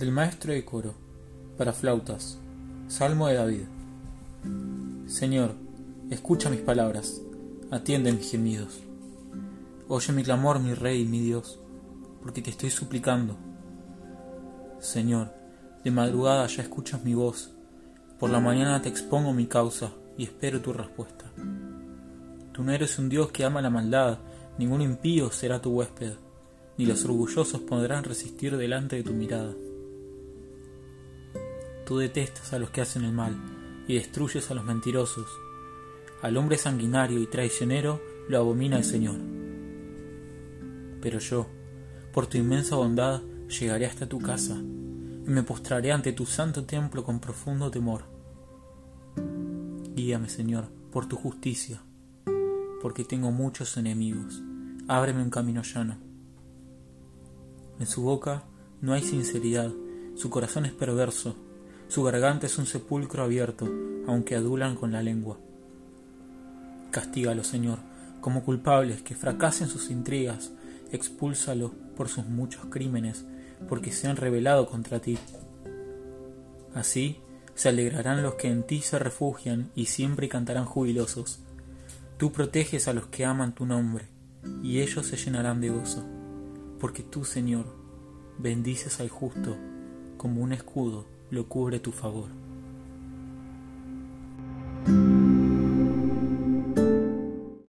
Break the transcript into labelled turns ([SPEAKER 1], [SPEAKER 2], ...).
[SPEAKER 1] Del maestro de coro, para flautas, Salmo de David. Señor, escucha mis palabras, atiende mis gemidos. Oye mi clamor, mi Rey mi Dios, porque te estoy suplicando. Señor, de madrugada ya escuchas mi voz, por la mañana te expongo mi causa y espero tu respuesta. Tú no eres un Dios que ama la maldad, ningún impío será tu huésped, ni los orgullosos podrán resistir delante de tu mirada. Tú detestas a los que hacen el mal y destruyes a los mentirosos. Al hombre sanguinario y traicionero lo abomina el Señor. Pero yo, por tu inmensa bondad, llegaré hasta tu casa y me postraré ante tu santo templo con profundo temor. Guíame, Señor, por tu justicia, porque tengo muchos enemigos. Ábreme un camino llano. En su boca no hay sinceridad, su corazón es perverso su garganta es un sepulcro abierto, aunque adulan con la lengua. Castígalo, Señor, como culpables que fracasen sus intrigas, expúlsalo por sus muchos crímenes, porque se han rebelado contra ti. Así se alegrarán los que en ti se refugian y siempre cantarán jubilosos. Tú proteges a los que aman tu nombre, y ellos se llenarán de gozo, porque tú, Señor, bendices al justo como un escudo lo cubre tu favor.